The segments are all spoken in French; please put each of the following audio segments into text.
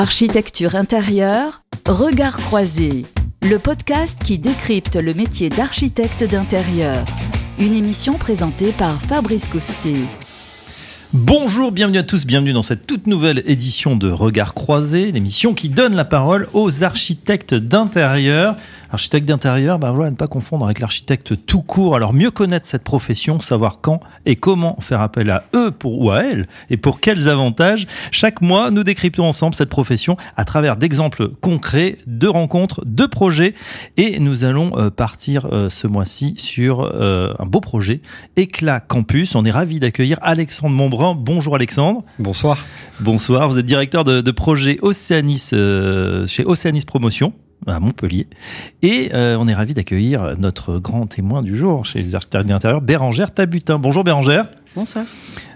Architecture intérieure, regard croisé, le podcast qui décrypte le métier d'architecte d'intérieur. Une émission présentée par Fabrice Coustet. Bonjour, bienvenue à tous, bienvenue dans cette toute nouvelle édition de Regard croisé, l'émission qui donne la parole aux architectes d'intérieur. Architecte d'intérieur, bah voilà, ne pas confondre avec l'architecte tout court. Alors mieux connaître cette profession, savoir quand et comment faire appel à eux pour ou à elles et pour quels avantages. Chaque mois, nous décryptons ensemble cette profession à travers d'exemples concrets, de rencontres, de projets. Et nous allons euh, partir euh, ce mois-ci sur euh, un beau projet, Éclat Campus. On est ravi d'accueillir Alexandre Montbrun. Bonjour Alexandre. Bonsoir. Bonsoir, vous êtes directeur de, de projet Océanis chez Océanis Promotion à Montpellier. Et euh, on est ravi d'accueillir notre grand témoin du jour chez les architectes d'intérieur, Bérangère Tabutin. Bonjour Bérangère. Bonsoir.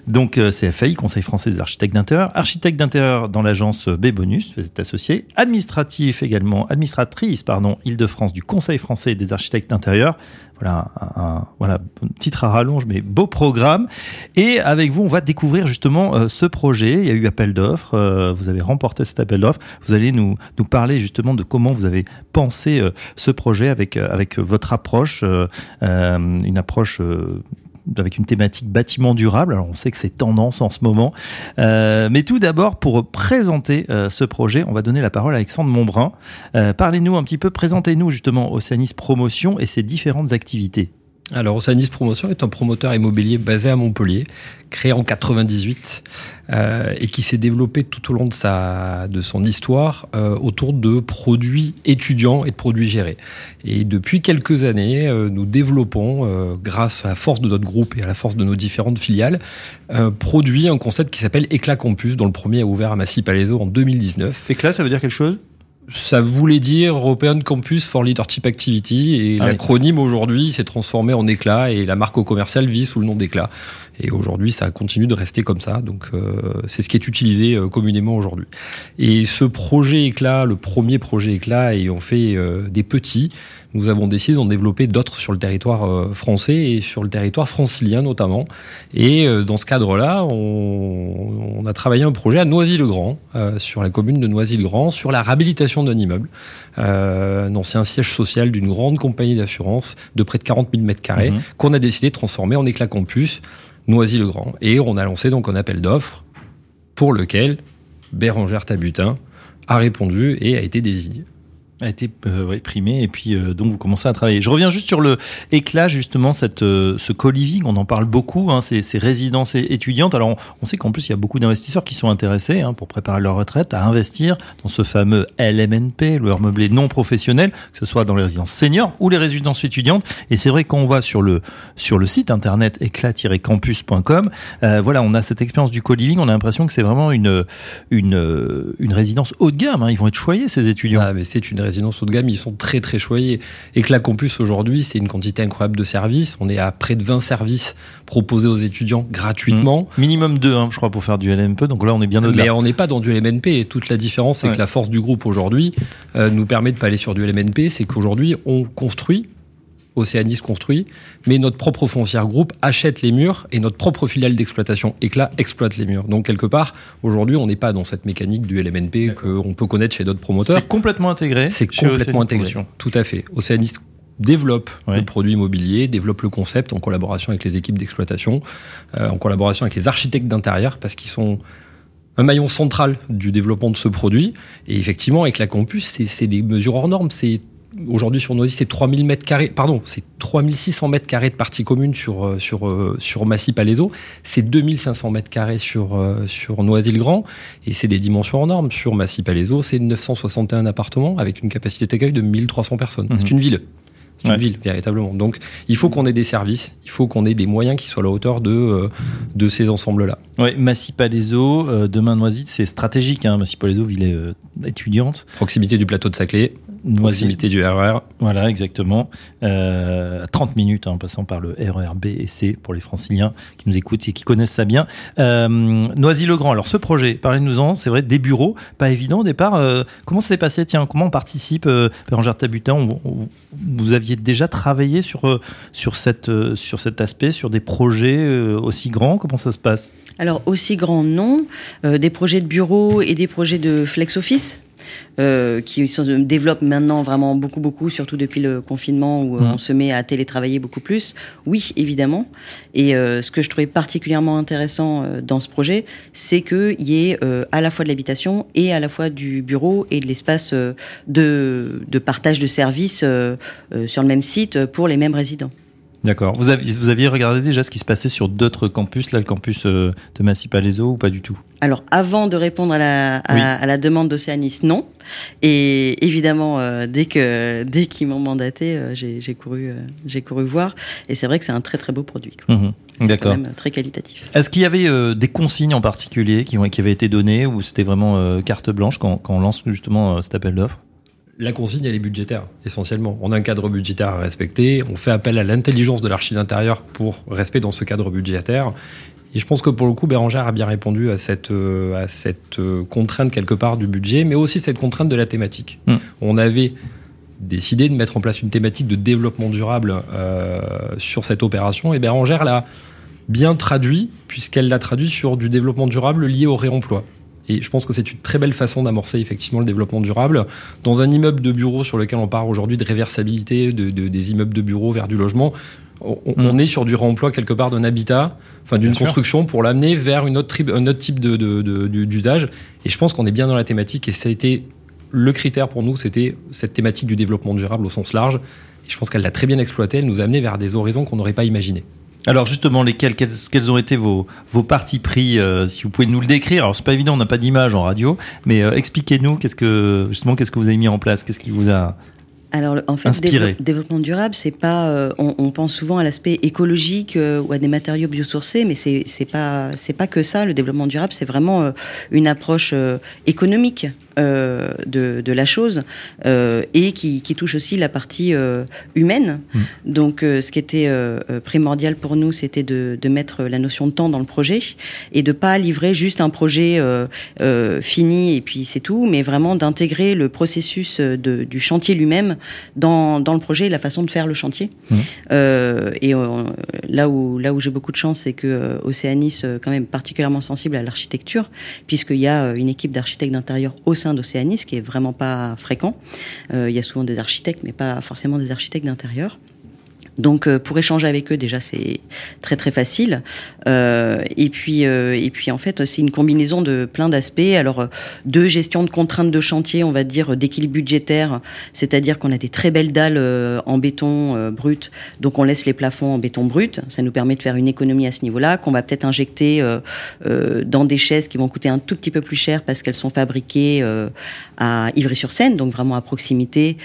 Donc euh, CFAI, Conseil français des architectes d'intérieur, architecte d'intérieur dans l'agence B-Bonus, vous êtes associé, administratif également, administratrice, pardon, Île-de-France du Conseil français des architectes d'intérieur. Voilà, un, voilà, titre à rallonge, mais beau programme. Et avec vous, on va découvrir justement euh, ce projet. Il y a eu appel d'offres, euh, vous avez remporté cet appel d'offres. Vous allez nous, nous parler justement de comment vous avez pensé euh, ce projet avec, avec votre approche, une approche avec une thématique bâtiment durable. Alors on sait que c'est tendance en ce moment. Euh, mais tout d'abord, pour présenter euh, ce projet, on va donner la parole à Alexandre Montbrun. Euh, Parlez-nous un petit peu, présentez-nous justement Océanis Promotion et ses différentes activités. Alors, Océanis Promotion est un promoteur immobilier basé à Montpellier, créé en 98 euh, et qui s'est développé tout au long de, sa, de son histoire euh, autour de produits étudiants et de produits gérés. Et depuis quelques années, euh, nous développons, euh, grâce à la force de notre groupe et à la force de nos différentes filiales, euh, produit un concept qui s'appelle Éclat Campus, dont le premier a ouvert à Massy-Palaiso en 2019. Éclat, ça veut dire quelque chose? Ça voulait dire European Campus for Leadership Activity et Ah oui. l'acronyme aujourd'hui s'est transformé en éclat et la marque au commercial vit sous le nom d'éclat. Et aujourd'hui, ça continue de rester comme ça. Donc, euh, c'est ce qui est utilisé euh, communément aujourd'hui. Et ce projet éclat, le premier projet éclat, ayant fait euh, des petits, nous avons décidé d'en développer d'autres sur le territoire euh, français et sur le territoire francilien notamment. Et euh, dans ce cadre-là, on, on a travaillé un projet à Noisy-le-Grand, euh, sur la commune de Noisy-le-Grand, sur la réhabilitation d'un immeuble, euh, un ancien siège social d'une grande compagnie d'assurance de près de 40 000 mètres carrés, Mhm. qu'on a décidé de transformer en éclat campus Noisy-le-Grand. Et on a lancé donc un appel d'offres pour lequel Bérangère Tabutin a répondu et a été désigné. A été euh, primé et puis euh, donc vous commencez à travailler. Je reviens juste sur le éclat justement cette euh, ce co-living, on en parle beaucoup, hein, ces, ces résidences étudiantes. Alors on, sait qu'en plus il y a beaucoup d'investisseurs qui sont intéressés hein, pour préparer leur retraite à investir dans ce fameux LMNP, le meublé non professionnel, que ce soit dans les résidences seniors ou les résidences étudiantes. Et c'est vrai qu'on voit sur le sur le site internet éclat-campus.com, euh, voilà, on a cette expérience du co-living, on a l'impression que c'est vraiment une une une résidence haut de gamme. Hein, ils vont être choyés ces étudiants. Ah, mais c'est une résidence haut de gamme, ils sont très très choyés. Éclat Campus aujourd'hui, c'est une quantité incroyable de services. On est à près de 20 services proposés aux étudiants gratuitement. Minimum deux, hein, je crois, pour faire du LMP. Donc là, on est bien au-delà. Mais on n'est pas dans du LMNP et toute la différence, c'est Ouais. que la force du groupe aujourd'hui euh, nous permet de pas aller sur du LMNP, c'est qu'aujourd'hui on construit, Océanis construit, mais notre propre foncière groupe achète les murs et notre propre filiale d'exploitation Éclat exploite les murs. Donc quelque part, aujourd'hui on n'est pas dans cette mécanique du LMNP qu'on peut connaître chez d'autres promoteurs. C'est complètement intégré. C'est complètement intégré. Tout à fait. Océanis développe Ouais. le produit immobilier, développe le concept en collaboration avec les équipes d'exploitation, euh, en collaboration avec les architectes d'intérieur, parce qu'ils sont un maillon central du développement de ce produit. Et effectivement, avec la campus, c'est- c'est des mesures hors normes. C'est Aujourd'hui sur Noisy, c'est 3000 mètres carrés, pardon, c'est 3600 mètres carrés de partie commune sur, euh, sur, euh, sur Massy-Palaiso. C'est 2500 mètres carrés sur, euh, sur Noisy-le-Grand. Et c'est des dimensions hors normes. Sur Massy-Palaiso, c'est 961 appartements avec une capacité d'accueil de 1300 personnes. Mhm. C'est une ville. C'est Ouais. une ville, véritablement. Donc, il faut qu'on ait des services, il faut qu'on ait des moyens qui soient à la hauteur de, euh, de ces ensembles-là. Ouais, Massy-Palaiso, euh, demain Noisy, c'est stratégique. Hein. Massy-Palaiso, ville euh, étudiante. Proximité du plateau de Saclay, proximité du RER. voilà, exactement. Euh, à 30 minutes, hein, en passant par le RER B et C pour les franciliens qui nous écoutent et qui connaissent ça bien. Euh, Noisy-le-Grand, alors ce projet, parlez-nous-en, c'est vrai, des bureaux, pas évident au départ. Euh, comment ça s'est passé? Tiens, comment on participe euh, Bérangère Tabutin, on- on- vous aviez déjà travaillé sur, sur, cette, euh, sur cet aspect, sur des projets euh, aussi grands? Comment ça se passe? Alors aussi grand non, des projets de bureau et des projets de flex office euh, qui se développe maintenant vraiment beaucoup, beaucoup, surtout depuis le confinement où euh, on se met à télétravailler beaucoup plus. Oui, évidemment. Et euh, ce que je trouvais particulièrement intéressant dans ce projet, c'est qu'il y ait à la fois de l'habitation et à la fois du bureau et de l'espace de, de, partage de services sur le même site pour les mêmes résidents. D'accord. Vous aviez, vous aviez regardé déjà ce qui se passait sur d'autres campus, là, le campus de Massy Palaiso ou pas du tout? Alors, avant de répondre à la, à, la demande d'Océanis, non. Et évidemment, euh, dès que dès qu'ils m'ont mandaté, euh, j'ai couru, euh, j'ai couru voir. Et c'est vrai que c'est un très très beau produit. Mhm. D'accord. Même très qualitatif. Est-ce qu'il y avait des consignes en particulier qui, ont, qui avaient été données ou c'était vraiment carte blanche quand, quand on lance justement cet appel d'offres? La consigne, elle est budgétaire, essentiellement. On a un cadre budgétaire à respecter. On fait appel à l'intelligence de l'archi d'intérieur pour respect dans ce cadre budgétaire. Et je pense que pour le coup, Bérangère a bien répondu à cette, euh, à cette euh, contrainte quelque part du budget, mais aussi cette contrainte de la thématique. Hmm. On avait décidé de mettre en place une thématique de développement durable euh, sur cette opération, et Bérangère l'a bien traduit, puisqu'elle l'a traduit sur du développement durable lié au réemploi. Et je pense que c'est une très belle façon d'amorcer effectivement le développement durable. Dans un immeuble de bureau sur lequel on parle aujourd'hui de réversibilité de, des immeubles de bureau vers du logement, on, mm. est sur du réemploi quelque part d'un habitat, enfin d'une construction pour l'amener vers une autre un autre type d'usage. Et je pense qu'on est bien dans la thématique et ça a été le critère pour nous, c'était cette thématique du développement durable au sens large. Et je pense qu'elle l'a très bien exploité, elle nous a amené vers des horizons qu'on n'aurait pas imaginés. Alors justement, lesquels, quels, ont été vos, vos partis pris, euh, si vous pouvez nous le décrire. Alors c'est pas évident, on n'a pas d'image en radio, mais euh, expliquez-nous qu'est-ce que justement qu'est-ce que vous avez mis en place, qu'est-ce qui vous a alors en fait, le développement durable, c'est pas. Euh, on, pense souvent à l'aspect écologique euh, ou à des matériaux biosourcés, mais c'est c'est pas c'est pas que ça. Le développement durable, c'est vraiment euh, une approche économique de, de la chose et qui, qui, touche aussi la partie humaine. Mm. Donc, ce qui était primordial pour nous, c'était de, de, mettre la notion de temps dans le projet et de pas livrer juste un projet fini et puis c'est tout, mais vraiment d'intégrer le processus de, du chantier lui-même dans, dans, le projet et la façon de faire le chantier. Mmh. Euh, et euh, là où, là où j'ai beaucoup de chance, c'est que euh, Océanis, euh, quand même particulièrement sensible à l'architecture, puisqu'il y a une équipe d'architectes d'intérieur au sein d'Océanis, qui est vraiment pas fréquent. il y a souvent des architectes, mais pas forcément des architectes d'intérieur. Donc euh, pour échanger avec eux déjà c'est très très facile. Euh, et puis euh, et puis en fait c'est une combinaison de plein d'aspects. Alors de gestion de contraintes de chantier, on va dire d'équilibre budgétaire, c'est-à-dire qu'on a des très belles dalles en béton brut, donc on laisse les plafonds en béton brut. Ça nous permet de faire une économie à ce niveau-là qu'on va peut-être injecter dans des chaises qui vont coûter un tout petit peu plus cher parce qu'elles sont fabriquées à Ivry-sur-Seine, donc vraiment à proximité,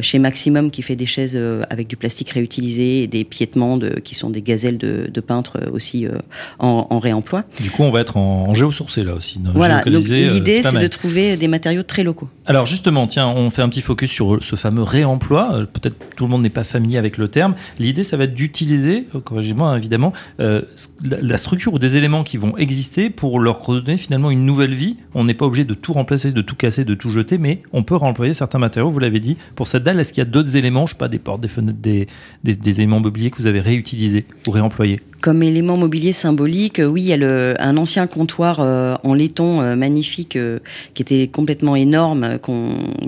chez Maximum qui fait des chaises avec du plastique réutilisé utiliser des piétements de, qui sont des gazelles de, peintres aussi euh, en, réemploi. Du coup, on va être en, géosourcé là aussi. Voilà, euh, l'idée c'est de trouver des matériaux très locaux. Alors justement, tiens, on fait un petit focus sur ce fameux réemploi. Euh, peut-être tout le monde n'est pas familier avec le terme. L'idée, ça va être d'utiliser, corrigez-moi hein, évidemment, la structure ou des éléments qui vont exister pour leur redonner finalement une nouvelle vie. On n'est pas obligé de tout remplacer, de tout casser, de tout jeter, mais on peut réemployer certains matériaux. Vous l'avez dit. Pour cette dalle, est-ce qu'il y a d'autres éléments, je sais pas, des portes, des fenêtres, des, des, éléments mobiliers que vous avez réutilisés ou réemployés comme élément mobilier symbolique, oui, il y a un ancien comptoir euh, en laiton euh, magnifique euh, qui était complètement énorme,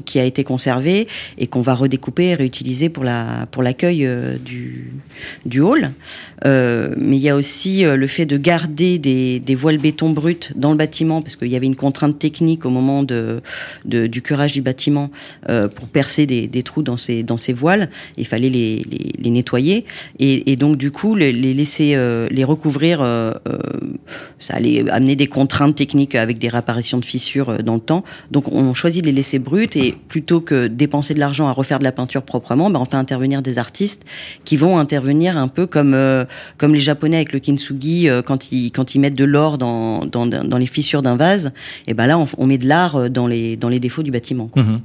qui a été conservé et qu'on va redécouper et réutiliser pour la pour l'accueil du du hall. mais il y a aussi le fait de garder des, des voiles béton bruts dans le bâtiment parce qu'il y avait une contrainte technique au moment de, du curage du bâtiment pour percer des, des, trous dans ces dans ces voiles. Il fallait les, les, nettoyer et, donc du coup les laisser euh, les recouvrir, euh, euh, ça allait amener des contraintes techniques avec des réapparitions de fissures dans le temps. Donc on choisit de les laisser brutes et plutôt que dépenser de l'argent à refaire de la peinture proprement, ben on fait intervenir des artistes qui vont intervenir un peu comme comme les Japonais avec le kintsugi quand ils quand ils mettent de l'or dans, dans, les fissures d'un vase. Et ben là on, met de l'art dans les dans les défauts du bâtiment. Quoi. Mmh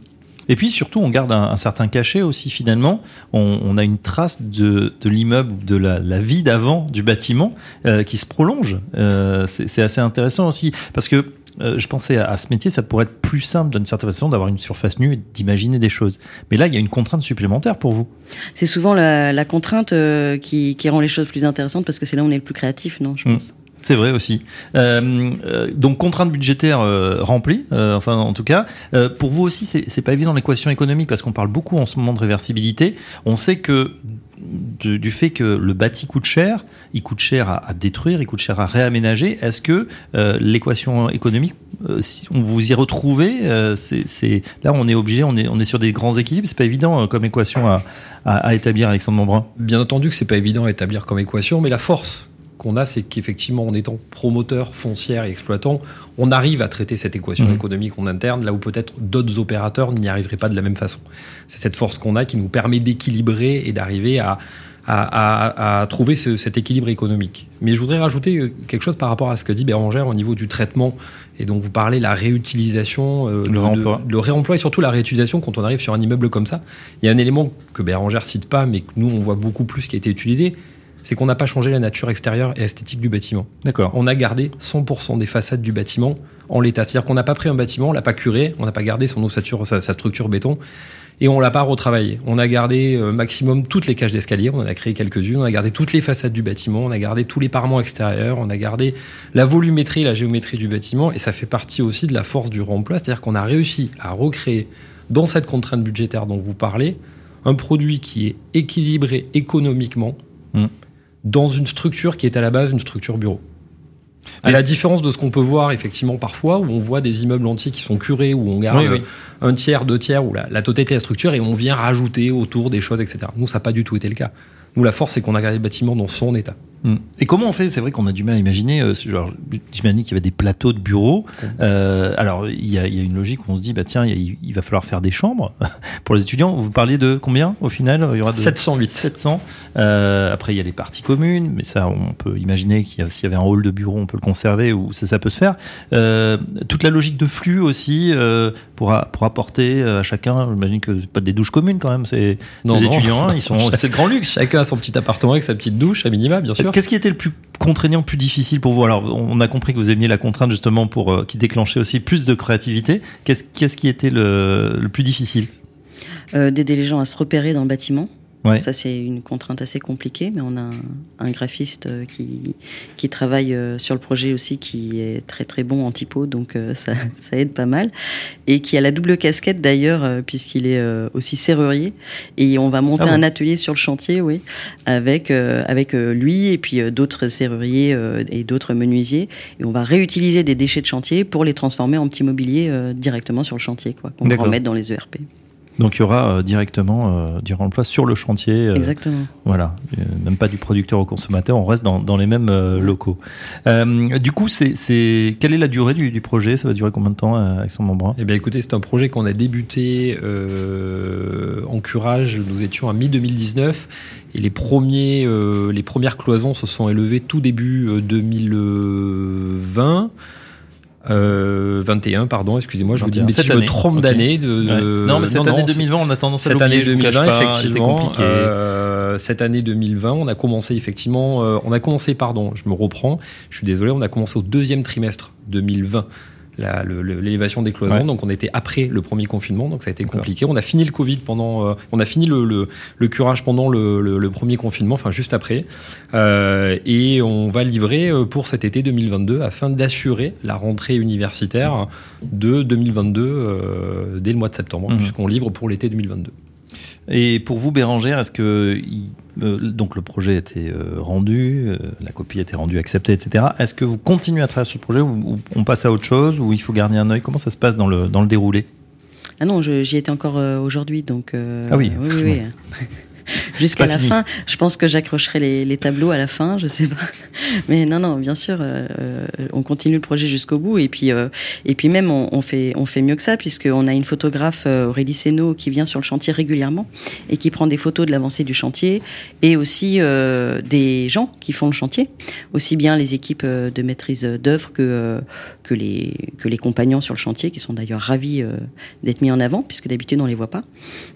et puis surtout, on garde un, certain cachet aussi finalement. On, a une trace de, de l'immeuble, de la, la vie d'avant du bâtiment euh, qui se prolonge. Euh, c'est assez intéressant aussi parce que euh, je pensais à, ce métier, ça pourrait être plus simple d'une certaine façon d'avoir une surface nue et d'imaginer des choses. Mais là, il y a une contrainte supplémentaire pour vous. C'est souvent la, la contrainte qui, qui, rend les choses plus intéressantes parce que c'est là où on est le plus créatif, non Je mmh. C'est vrai aussi. Euh, euh, donc contrainte budgétaire euh, remplie, euh, enfin en tout cas. Pour vous aussi, c'est pas évident l'équation économique parce qu'on parle beaucoup en ce moment de réversibilité. On sait que du fait que le bâti coûte cher, il coûte cher à, détruire, il coûte cher à réaménager. Est-ce que l'équation économique, si on vous y retrouvez, c'est là on est obligé, on est sur des grands équilibres. C'est pas évident comme équation à, établir, Alexandre Membrun. Bien entendu que c'est pas évident à établir comme équation, mais la force qu'on a, c'est qu'effectivement, en étant promoteur, foncière et exploitant, on arrive à traiter cette équation Mhm. économique en interne, là où peut-être d'autres opérateurs n'y arriveraient pas de la même façon. C'est cette force qu'on a qui nous permet d'équilibrer et d'arriver à, à, à- à trouver ce- cet équilibre économique. Mais je voudrais rajouter euh, quelque chose par rapport à ce que dit Bérangère au niveau du traitement, et dont vous parlez, la réutilisation, euh, Le réemploi. le réemploi et surtout la réutilisation quand on arrive sur un immeuble comme ça. Il y a un élément que Bérangère cite pas, mais que nous on voit beaucoup plus qui a été utilisé, c'est qu'on n'a pas changé la nature extérieure et esthétique du bâtiment. D'accord. On a gardé 100% des façades du bâtiment en l'état. C'est-à-dire qu'on n'a pas pris un bâtiment, on l'a pas curé, on n'a pas gardé son ossature, sa, sa structure béton, et on l'a pas retravaillé. On a gardé euh, maximum toutes les cages d'escalier, on en a créé quelques-unes, on a gardé toutes les façades du bâtiment, on a gardé tous les parements extérieurs, on a gardé la volumétrie, la géométrie du bâtiment, et ça fait partie aussi de la force du remploi, c'est-à-dire qu'on a réussi à recréer dans cette contrainte budgétaire dont vous parlez un produit qui est équilibré économiquement Mm. Dans une structure qui est à la base une structure bureau. À Mais la différence de ce qu'on peut voir effectivement parfois, où on voit des immeubles entiers qui sont curés, où on garde Oui, oui. un tiers, deux tiers, ou la, la totalité de la structure, et on vient rajouter autour des choses, etc. Nous, ça n'a pas du tout été le cas. Nous, la force, c'est qu'on a gardé le bâtiment dans son état. Mm. Et comment on fait? C'est vrai qu'on a du mal à imaginer. euh, J'imagine qu'il y avait des plateaux de bureaux. Euh, alors, il y, y a une logique où on se dit, bah tiens, il, va falloir faire des chambres pour les étudiants. Vous parliez de combien au final? Il y aura de 708. 700. Euh, après, il y a les parties communes, mais ça, on peut imaginer qu'il y a- s'il y avait un hall de bureau, on peut le conserver ou ça, ça peut se faire. Euh, toute la logique de flux aussi euh, pour, a- pour apporter euh, à chacun. J'imagine que pas des douches communes quand même. C'est Non, ces non. étudiants, hein, ils sont, c'est le grand luxe. Chacun a son petit appartement avec sa petite douche, à minima, bien sûr. Qu'est-ce qui était le plus contraignant, plus difficile pour vous? Alors, on a compris que vous aimiez la contrainte justement pour euh, qui déclenchait aussi plus de créativité. Qu'est-ce qui était le, le plus difficile? Euh, D'aider les gens à se repérer dans le bâtiment. Ouais. Ça, c'est une contrainte assez compliquée, mais on a un, un graphiste euh, qui, qui travaille euh, sur le projet aussi, qui est très très bon en typo, donc euh, ça, ça aide pas mal. Et qui a la double casquette d'ailleurs, puisqu'il est aussi serrurier. Et on va monter Ah bon un atelier sur le chantier, oui, avec, avec lui et puis d'autres serruriers et d'autres menuisiers. Et on va réutiliser des déchets de chantier pour les transformer en petit mobilier directement sur le chantier, quoi, qu'on va remettre dans les ERP. Donc, il y aura euh, directement euh, du remploi sur le chantier. euh, Exactement. Voilà, Euh, même pas du producteur au consommateur, on reste dans, dans les mêmes euh, locaux. Euh, du coup, c'est, c'est quelle est la durée du, du projet? Ça va durer combien de temps euh, avec son membre Eh bien, écoutez, c'est un projet qu'on a débuté euh, en curage. Nous étions à mi-2019 et les premiers, euh, les premières cloisons se sont élevées tout début euh, 2020. Euh, 21, pardon, excusez-moi, je vous dis, 21, mais si je me trompe Ok. d'année. De, Ouais. de- Non, mais cette non, année non, 2020, on a tendance à cette année l'oublier. je vous cache 2020, pas, effectivement, euh, cette année 2020, on a commencé effectivement, euh, on a commencé, pardon, je me reprends, je suis désolé, on a commencé au deuxième trimestre 2020. La- le- le- L'élévation des cloisons, Ouais. donc on était après le premier confinement, donc ça a été compliqué. On a fini le Covid pendant, euh, on a fini le, le, le curage pendant le, le- le premier confinement, enfin juste après, Euh, et on va livrer euh, pour cet été 2022 afin d'assurer la rentrée universitaire de 2022 euh, dès le mois de septembre, Mhm. puisqu'on livre pour l'été 2022. Et pour vous, Bérangère, est-ce que il- euh, donc le projet a été euh, rendu, euh, la copie a été rendue, acceptée, etc. Est-ce que vous continuez à travailler sur le projet ou, ou on passe à autre chose ou il faut garder un œil? Comment ça se passe dans le dans le déroulé? Ah non, j'y étais encore euh, aujourd'hui, donc. Ah oui. Oui, oui, oui. Jusqu'à la fini. fin, je pense que j'accrocherai les, les tableaux à la fin, je sais pas. Mais non, non, bien sûr, euh, on continue le projet jusqu'au bout et puis euh, et puis même on, on fait on fait mieux que ça puisqu'on a une photographe euh, Aurélie Seno qui vient sur le chantier régulièrement et qui prend des photos de l'avancée du chantier et aussi euh, des gens qui font le chantier, aussi bien les équipes de maîtrise d'œuvre que que les que les compagnons sur le chantier qui sont d'ailleurs ravis d'être mis en avant puisque d'habitude on les voit pas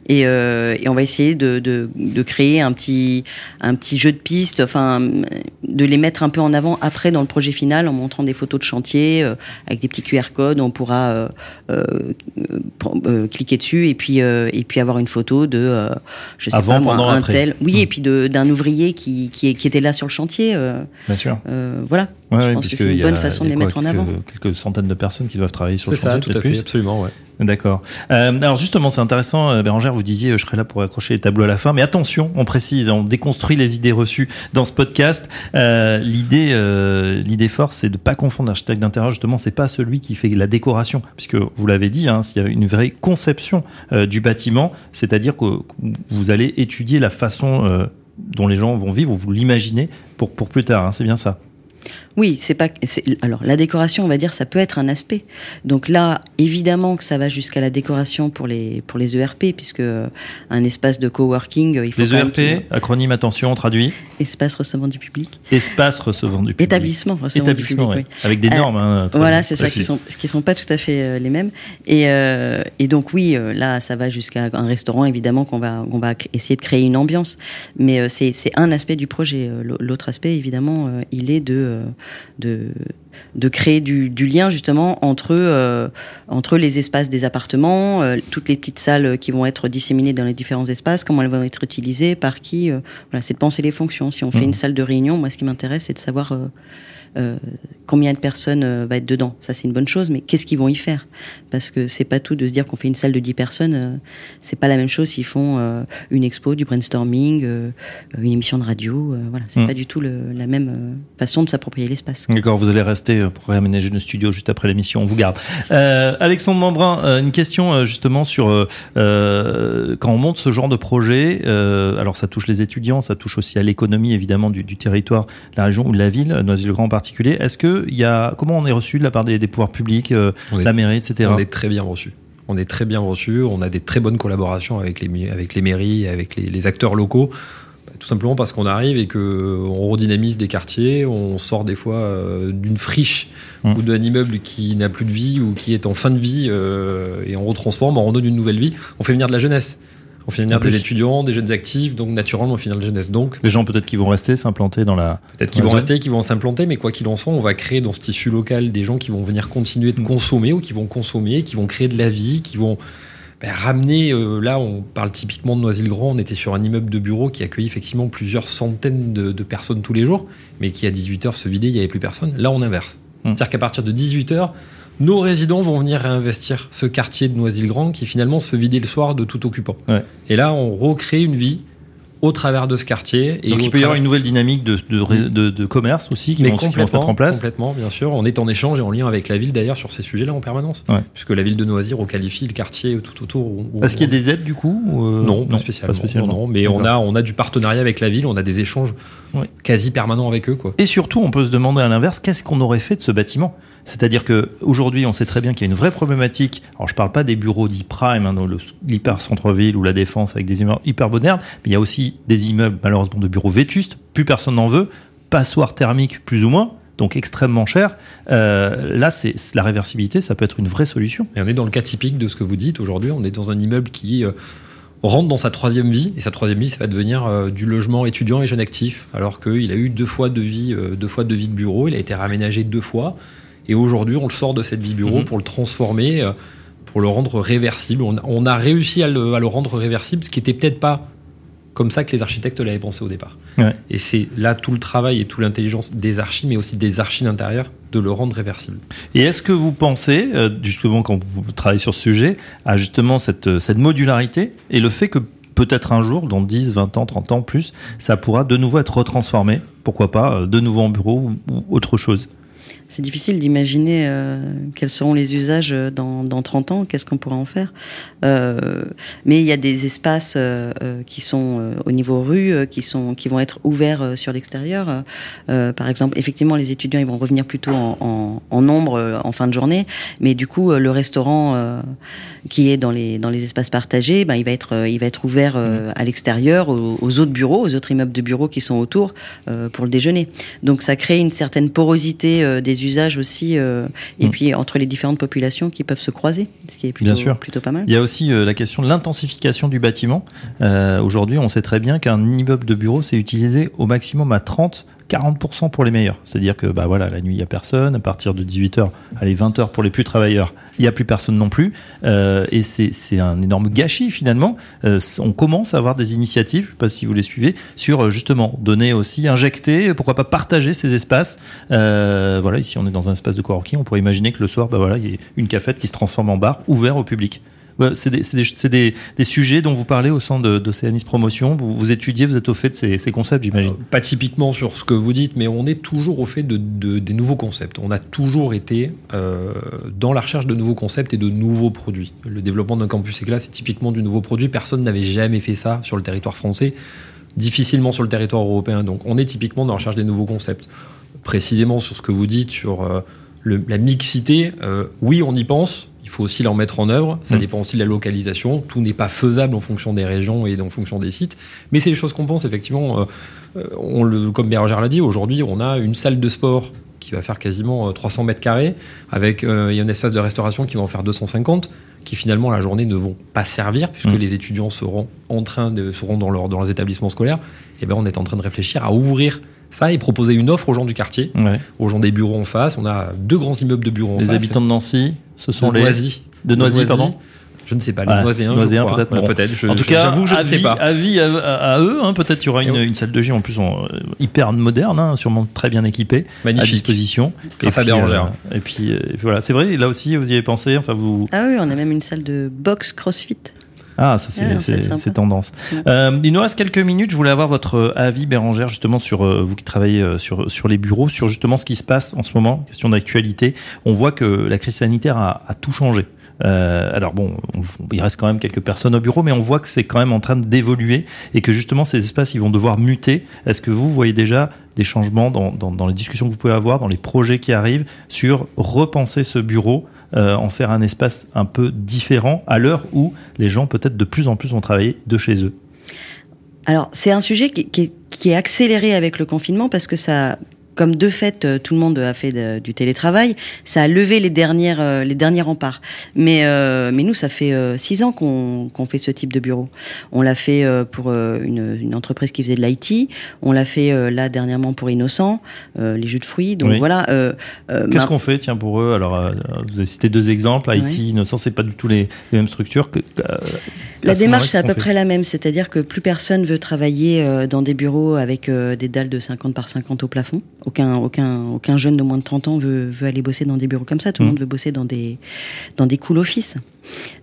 et, et on va essayer de, de, de créer un petit, un petit jeu de pistes, enfin, de les mettre un peu en avant après dans le projet final en montrant des photos de chantier avec des petits QR codes. On pourra cliquer dessus et puis, et puis avoir une photo de, je sais pas moi, un tel. Oui, mmh. et puis d'un ouvrier qui, qui, qui, était là sur le chantier. Bien sûr. voilà. Je pense que c'est une bonne façon de les mettre en avant. Quelques centaines de personnes qui doivent travailler sur le chantier. C'est ça, tout à fait, absolument, ouais. D'accord. Euh, alors justement, c'est intéressant, euh, Bérangère, vous disiez, euh, je serai là pour accrocher les tableaux à la fin, mais attention, on précise, on déconstruit les idées reçues dans ce podcast. Euh, l'idée, euh, l'idée force, c'est de pas confondre l'architecte d'intérieur. Justement, c'est pas celui qui fait la décoration, puisque vous l'avez dit, hein, s'il y a une vraie conception du bâtiment, c'est-à-dire que vous allez étudier la façon dont les gens vont vivre, ou vous l'imaginez pour pour plus tard. Hein, c'est bien ça. Oui, c'est pas. Alors la décoration, on va dire, ça peut être un aspect. Donc là, évidemment que ça va jusqu'à la décoration pour les pour les ERP, puisque euh, un espace de coworking, euh, il faut. Les ERP, acronyme attention, traduit. Espace recevant du public. Espace recevant du public. Établissement recevant Établissement, du public. Oui. Avec des euh, normes. Hein, voilà, c'est ça qui sont qui sont pas tout à fait les mêmes. Et et donc oui, là, ça va jusqu'à un restaurant, évidemment qu'on va on va essayer de créer une ambiance. Mais c'est c'est un aspect du projet. L'autre aspect, évidemment, il est de de, de créer du, lien justement entre, euh, entre les espaces des appartements, euh, toutes les petites salles qui vont être disséminées dans les différents espaces, comment elles vont être utilisées, par qui. Euh, voilà, c'est de penser les fonctions. Si on fait mmh. une salle de réunion, moi ce qui m'intéresse c'est de savoir euh, combien de personnes euh, va être dedans. Ça, c'est une bonne chose, mais qu'est-ce qu'ils vont y faire? Parce que c'est pas tout de se dire qu'on fait une salle de 10 personnes. Euh, c'est pas la même chose s'ils font une expo, du brainstorming, une émission de radio. voilà, c'est mm. pas du tout la même façon de s'approprier l'espace. D'accord, vous allez rester pour réaménager nos studios juste après l'émission. On vous garde. Alexandre Membrun, une question justement sur quand on monte ce genre de projet. alors, ça touche les étudiants, ça touche aussi à l'économie évidemment du, du, territoire, de la région ou de la ville, Noisy-le-Grand particulier. Est-ce que il y a comment on est reçu de la part des, pouvoirs publics, euh, la mairie, etc. On est très bien reçu. On est très bien reçu. On a des très bonnes collaborations avec les avec les mairies, avec les, acteurs locaux. Bah, tout simplement parce qu'on arrive et que on redynamise des quartiers, on sort des fois euh, d'une friche mmh. ou d'un immeuble qui n'a plus de vie ou qui est en fin de vie euh, et on retransforme, on redonne une nouvelle vie. On fait venir de la jeunesse. On finit des étudiants, des jeunes actifs, donc naturellement on finit de jeunesse. Donc les gens peut-être qui vont rester s'implanter dans la. Peut-être qu'ils vont rester, qui vont s'implanter, mais quoi qu'il en soit, on va créer dans ce tissu local des gens qui vont venir continuer de consommer ou qui vont consommer, qui vont créer de la vie, qui vont ben, ramener. Euh, là, on parle typiquement de Noisy-le-Grand. On était sur un immeuble de bureau qui accueillait effectivement plusieurs centaines de, de personnes tous les jours, mais qui à 18 h se vidait, il n'y avait plus personne. Là, on inverse. Hum. C'est-à-dire qu'à partir de 18 h nos résidents vont venir réinvestir ce quartier de Noisy-le-Grand qui finalement se vidait le soir de tout occupant. Et là, on recrée une vie au travers de ce quartier. Et Donc il peut y avoir une nouvelle dynamique de, de, de, commerce aussi qui, vont, se mettre en place. Complètement, bien sûr. On est en échange et en lien avec la ville d'ailleurs sur ces sujets-là en permanence. Puisque la ville de Noisy requalifie le quartier tout autour. Est-ce qu'il y a des aides du coup euh, non, pas spécialement. Non, mais on a, on a du partenariat avec la ville, on a des échanges quasi permanents avec eux. Quoi. Et surtout, on peut se demander à l'inverse, qu'est-ce qu'on aurait fait de ce bâtiment? C'est-à-dire que aujourd'hui, on sait très bien qu'il y a une vraie problématique. Alors, je parle pas des bureaux dits prime hein, dans l'hyper centre-ville ou la défense avec des immeubles hyper modernes, mais il y a aussi des immeubles malheureusement de bureaux vétustes. Plus personne n'en veut. Passoire thermique plus ou moins donc extrêmement cher. Euh, là, c'est la réversibilité, ça peut être une vraie solution. Et on est dans le cas typique de ce que vous dites aujourd'hui. On est dans un immeuble qui euh, rentre dans sa troisième vie, et sa troisième vie, ça va devenir euh, du logement étudiant et jeune actif, alors qu'il a eu deux fois de vie, deux fois de vie de bureau. Il a été raménagé deux fois. Et aujourd'hui, on le sort de cette vie bureau mhm. pour le transformer, euh, pour le rendre réversible. On, a réussi à le, rendre réversible, ce qui n'était peut-être pas comme ça que les architectes l'avaient pensé au départ. Et c'est là tout le travail et toute l'intelligence des archis, mais aussi des archis d'intérieur, de le rendre réversible. Et est-ce que vous pensez, euh, justement, quand vous travaillez sur ce sujet, à justement cette, cette modularité et le fait que peut-être un jour, dans 10, 20 ans, 30 ans plus, ça pourra de nouveau être retransformé, pourquoi pas, euh, de nouveau en bureau ou autre chose? C'est difficile d'imaginer euh, quels seront les usages euh, dans, dans 30 ans, qu'est-ce qu'on pourra en faire? Euh, mais il y a des espaces euh, qui sont au niveau rue, qui, sont, qui vont être ouverts sur l'extérieur. par exemple, effectivement, les étudiants ils vont revenir plutôt en, en, en nombre en fin de journée, mais du coup, le restaurant qui est dans les, dans les espaces partagés, ben, il, va être, il va être ouvert mmh. à l'extérieur, aux, aux, autres bureaux, aux autres immeubles de bureaux qui sont autour pour le déjeuner. Donc ça crée une certaine porosité des des usages aussi, et Mm. puis entre les différentes populations qui peuvent se croiser, ce qui est plutôt, Bien sûr. plutôt pas mal. Il y a aussi euh, la question de l'intensification du bâtiment. Euh, Aujourd'hui, on sait très bien qu'un immeuble de bureau, c'est utilisé au maximum à 30 40% pour les meilleurs. C'est-à-dire que bah voilà, la nuit, il n'y a personne. À partir de 18h, allez, 20h pour les plus travailleurs, il n'y a plus personne non plus. Euh, et c'est un énorme gâchis finalement. Euh, on commence à avoir des initiatives, je ne sais pas si vous les suivez, sur euh, justement donner aussi, injecter, pourquoi pas partager ces espaces. Voilà, ici on est dans un espace de coworking, on pourrait imaginer que le soir, bah voilà, il y ait une cafette qui se transforme en bar ouvert au public. C'est des, sujets dont vous parlez au sein de- Promotion. Vous, étudiez, vous êtes au fait de ces, concepts, j'imagine. Euh, Pas typiquement sur ce que vous dites, mais on est toujours au fait de, de- des nouveaux concepts. On a toujours été euh, dans la recherche de nouveaux concepts et de nouveaux produits. Le développement d'un campus éclat, c'est typiquement du nouveau produit. Personne n'avait jamais fait ça sur le territoire français, difficilement sur le territoire européen. Donc on est typiquement dans la recherche des nouveaux concepts. Précisément sur ce que vous dites sur euh, la mixité, oui, on y pense. Il faut aussi l'en mettre en œuvre. Ça Mm. dépend aussi de la localisation. Tout n'est pas faisable en fonction des régions et en fonction des sites. Mais c'est des choses qu'on pense, effectivement. euh, euh, on le, comme Bérangère l'a dit, aujourd'hui, on a une salle de sport qui va faire quasiment euh, 300 mètres carrés, avec euh, il y a un espace de restauration qui va en faire 250, qui finalement la journée ne vont pas servir puisque Mm. les étudiants seront en train de seront dans, leur, dans leurs établissements scolaires. Et ben on est en train de réfléchir à ouvrir ça et proposer une offre aux gens du quartier, Ouais. aux gens des bureaux en face. On a deux grands immeubles de bureaux en Les face. habitants de Nancy, ce sont de les Noisy. de Noisy, pardon. Je ne sais pas, les Ouais, Noiséens, peut-être, Ouais, bon. peut-être. je- en tout je- cas, je ne avis, sais pas. avis à, à- à eux. hein, peut-être il y aura une, Et salle de gym en plus en, euh, hyper moderne, hein, sûrement très bien équipée, à Magnifique. disposition. Grâce Et à puis, Bérangère. euh, et puis euh, voilà, c'est vrai. Là aussi, vous y avez pensé. Enfin, vous. Ah oui, on a même une salle de boxe CrossFit. Ah, ça c'est Ouais, sympa. c'est tendance. Ouais. Euh, il nous reste quelques minutes. Je voulais avoir votre avis, Bérangère, justement sur euh, vous qui travaillez euh, sur sur les bureaux, sur justement ce qui se passe en ce moment. Question d'actualité. On voit que la crise sanitaire a, a tout changé. Euh, alors bon, on- il reste quand même quelques personnes au bureau, mais on voit que c'est quand même en train d'évoluer et que justement ces espaces ils vont devoir muter. Est-ce que vous voyez déjà des changements dans, dans, dans les discussions que vous pouvez avoir, dans les projets qui arrivent, sur repenser ce bureau, euh, en faire un espace un peu différent à l'heure où les gens peut-être de plus en plus vont travailler de chez eux. Alors, c'est un sujet qui, qui est, qui est accéléré avec le confinement parce que ça, comme de fait, euh, tout le monde a fait de- du télétravail, ça a levé les dernières, euh, les derniers remparts. Mais, euh, mais nous, ça fait euh, six ans qu'on qu'on fait ce type de bureau. On l'a fait pour une, une entreprise qui faisait de l'IT. On l'a fait là dernièrement pour Innocent, euh, les jus de fruits. Donc Oui. voilà. euh, Qu'est-ce qu'on fait, tiens, pour eux? Alors, vous avez cité deux exemples, IT, Ouais. Innocent, c'est pas du tout les, les mêmes structures. Que, euh, La démarche, c'est à peu près la même, c'est-à-dire que plus personne veut travailler euh, dans des bureaux avec euh, des dalles de 50 par 50 au plafond. Aucun, aucun, aucun jeune de moins de 30 ans veut, veut aller bosser dans des bureaux comme ça. Tout le Mhm. monde veut bosser dans des, dans des cool office.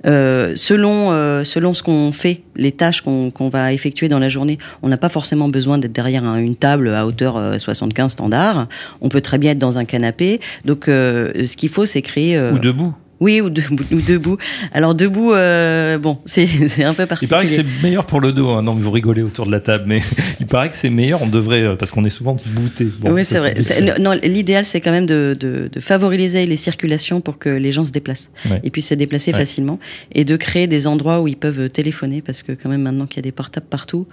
Euh, selon, euh, selon ce qu'on fait, les tâches qu'on qu'on va effectuer dans la journée, on n'a pas forcément besoin d'être derrière un- une table à hauteur euh, 75 standard. On peut très bien être dans un canapé. Donc, euh, ce qu'il faut, c'est créer. euh, Ou debout. Oui, ou, de- ou debout. Alors debout, euh, bon, c'est c'est un peu Il particulier. paraît que c'est meilleur pour le dos. hein. Non, mais vous rigolez autour de la table, mais il paraît que c'est meilleur. On devrait, euh, parce qu'on est souvent bouté. Bon, oui, c'est vrai. C'est- Non, l'idéal, c'est quand même de, de, de favoriser les circulations pour que les gens se déplacent Ouais. et puissent se déplacer Ouais. facilement et de créer des endroits où ils peuvent téléphoner parce que quand même maintenant qu'il y a des portables partout,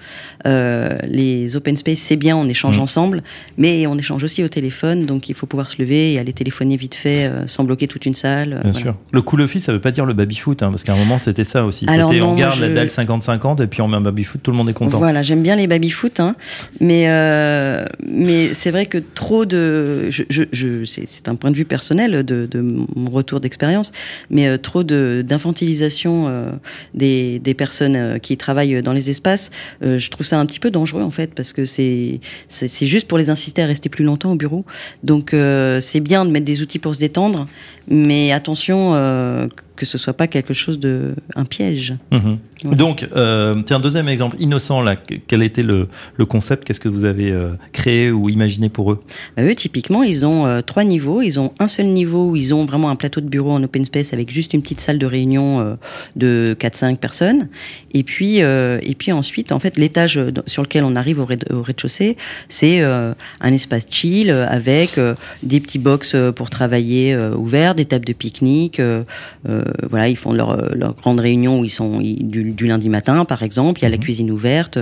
euh, les open space, c'est bien, on échange Mm. ensemble, mais on échange aussi au téléphone, donc il faut pouvoir se lever et aller téléphoner vite fait euh, sans bloquer toute une salle. euh, Bien voilà. sûr. Le cool office, ça veut pas dire le baby-foot, hein, parce qu'à un moment, c'était ça aussi. Alors C'était non, on garde je- la dalle 50-50 et puis on met un baby-foot, tout le monde est content. Voilà, j'aime bien les baby-foot, hein, mais euh, mais c'est vrai que trop de, je, je, je- c'est un point de vue personnel de, de mon retour d'expérience, mais euh, trop de d'infantilisation euh, des, des personnes qui travaillent dans les espaces, je trouve ça un petit peu dangereux en fait, parce que c'est juste pour les inciter à rester plus longtemps au bureau. Donc c'est bien de mettre des outils pour se détendre, mais attention euh, que ce soit pas quelque chose de un piège. Mhm. Voilà. Donc, euh, tiens, deuxième exemple, Innocent, là, que- quel était le, le concept? Qu'est-ce que vous avez euh, créé ou imaginé pour eux? Bah, eux, typiquement, ils ont euh, trois niveaux. Ils ont un seul niveau où ils ont vraiment un plateau de bureau en open space avec juste une petite salle de réunion euh, de 4-5 personnes. Et puis, et puis ensuite, en fait, l'étage sur lequel on arrive au rez- au rez-de-chaussée, c'est un espace chill avec des petits box pour travailler ouverts, des tables de pique-nique, euh, voilà, ils font leur, leur grande réunion où ils sont du, du, lundi matin, par exemple. Il y a la mhm. cuisine ouverte,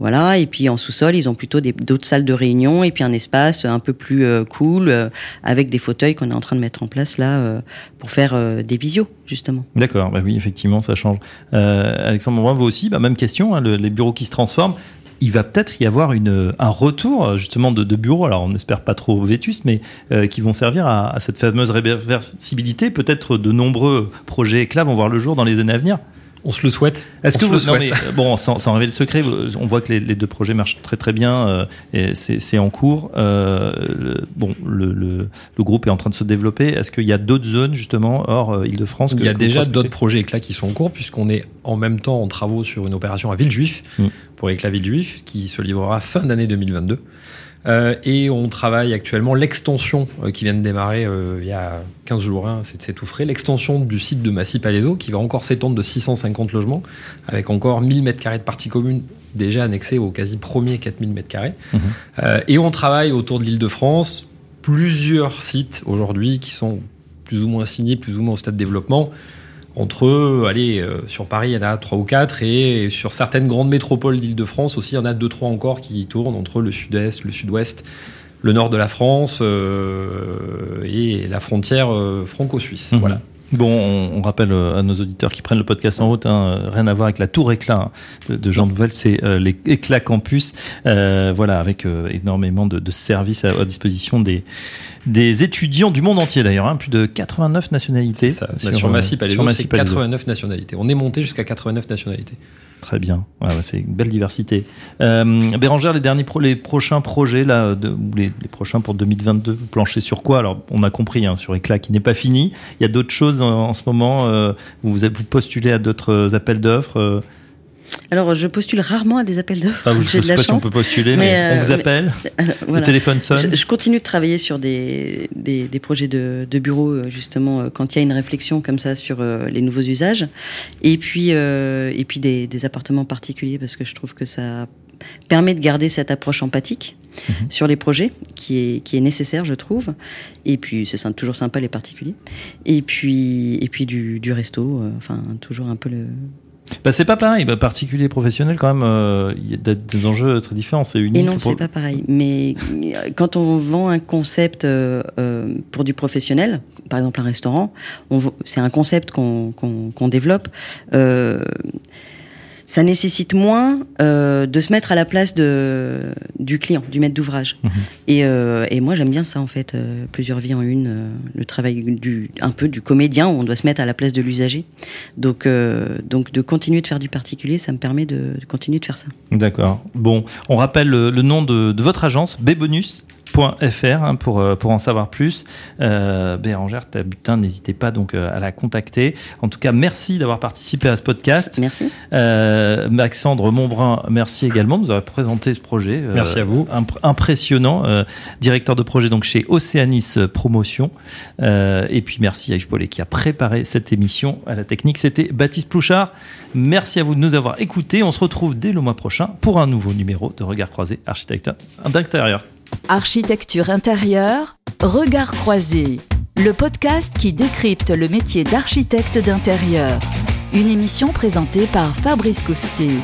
voilà. Et puis en sous-sol, ils ont plutôt d'autres salles de réunion et puis un espace un peu plus cool avec des fauteuils qu'on est en train de mettre en place là pour faire des visios justement. D'accord, bah oui, effectivement, ça change. Alexandre vous aussi, bah, même question, hein, les bureaux qui se transforment il va peut-être y avoir un retour justement de, bureaux, alors on n'espère pas trop vétustes, mais euh, qui vont servir à, cette fameuse réversibilité. Peut-être de nombreux projets éclats vont voir le jour dans les années à venir. On se le souhaite. Est-ce que vous, non, mais, bon, sans, sans, révéler le secret, on voit que les, deux projets marchent très très bien. Euh, et c'est en cours. Euh, le, bon, le, le, le, groupe est en train de se développer. Est-ce qu'il y a d'autres zones justement hors euh, Île-de-France Il y a déjà d'autres projets éclats qui sont en cours puisqu'on est en même temps en travaux sur une opération à Villejuif mm. pour Éclat Villejuif qui se livrera fin d'année 2022. Euh, et on travaille actuellement l'extension euh, qui vient de démarrer euh, il y a 15 jours, hein, c'est tout frais, l'extension du site de Massy Palaiso qui va encore s'étendre de 650 logements avec encore 1000 m2 de parties communes déjà annexées au quasi premier 4000 m2. Mmh. et on travaille autour de l'île de France, plusieurs sites aujourd'hui qui sont plus ou moins signés, plus ou moins au stade de développement entre, allez, euh, sur Paris, il y en a trois ou quatre, et sur certaines grandes métropoles d'Île-de-France aussi, il y en a deux, trois encore qui tournent entre le sud-est, le sud-ouest, le nord de la France euh, et la frontière euh, franco-suisse. Mhm. Voilà. Bon, on, rappelle à nos auditeurs qui prennent le podcast en route, hein, rien à voir avec la tour éclat hein, de, Jean Nouvel, c'est les éclats campus, voilà, avec énormément de, services à disposition des des étudiants du monde entier d'ailleurs, hein, plus de 89 nationalités. Ça, sur, sur Massy Palaiso, c'est 89 nationalités. On est monté jusqu'à 89 nationalités. Très bien, c'est une belle diversité. Euh, Bérangère, les prochains projets là, les, prochains pour 2022, vous planchez sur quoi? Alors, on a compris hein, sur Éclat qui n'est pas fini. Il y a d'autres choses en, ce moment. Euh, vous vous postulez à d'autres appels d'offres. Euh, alors, je postule rarement à des appels d'offres. Ah, J'ai de la chance. Si on peut postuler, mais, on vous euh, appelle. Le téléphone sonne. Je, continue de travailler sur des, des, projets de, de, bureau, euh, justement, euh, quand il y a une réflexion comme ça sur les nouveaux usages. Et puis, et puis des, des, appartements particuliers, parce que je trouve que ça permet de garder cette approche empathique mhm. sur les projets, qui est, qui est nécessaire, je trouve. Et puis, c'est toujours sympa, les particuliers. Et puis, et puis du, du resto, enfin, toujours un peu le, bah, c'est pas pareil, bah, particulier professionnel quand même, euh, il y a des enjeux très différents, c'est unique. Et non, c'est pas pareil. Mais euh, quand on vend un concept euh, pour du professionnel, par exemple un restaurant, c'est un concept qu'on développe ça nécessite moins euh, de se mettre à la place de, du client, du maître d'ouvrage. Mhm. Et, euh, et, moi, j'aime bien ça, en fait, euh, plusieurs vies en une, le travail du, un peu du comédien, où on doit se mettre à la place de l'usager. Donc, donc, de continuer de faire du particulier, ça me permet de, de continuer de faire ça. D'accord. Bon, on rappelle le, le nom de, de, votre agence, B-Bonus. .fr hein, pour, euh, pour en savoir plus. Euh, Bérangère Tabutin, n'hésitez pas donc euh, à la contacter. En tout cas, merci d'avoir participé à ce podcast. Merci. Euh, Maxandre Montbrun, merci également de nous avoir présenté ce projet. Euh, merci à vous. impressionnant. directeur de projet donc chez Océanis Promotion. et puis merci à Yves Paulet qui a préparé cette émission à la technique. C'était Baptiste Plouchard. Merci à vous de nous avoir écoutés. On se retrouve dès le mois prochain pour un nouveau numéro de Regard Croisé Architecte d'intérieur. Architecture intérieure, Regard croisé, le podcast qui décrypte le métier d'architecte d'intérieur. Une émission présentée par Fabrice Coustet.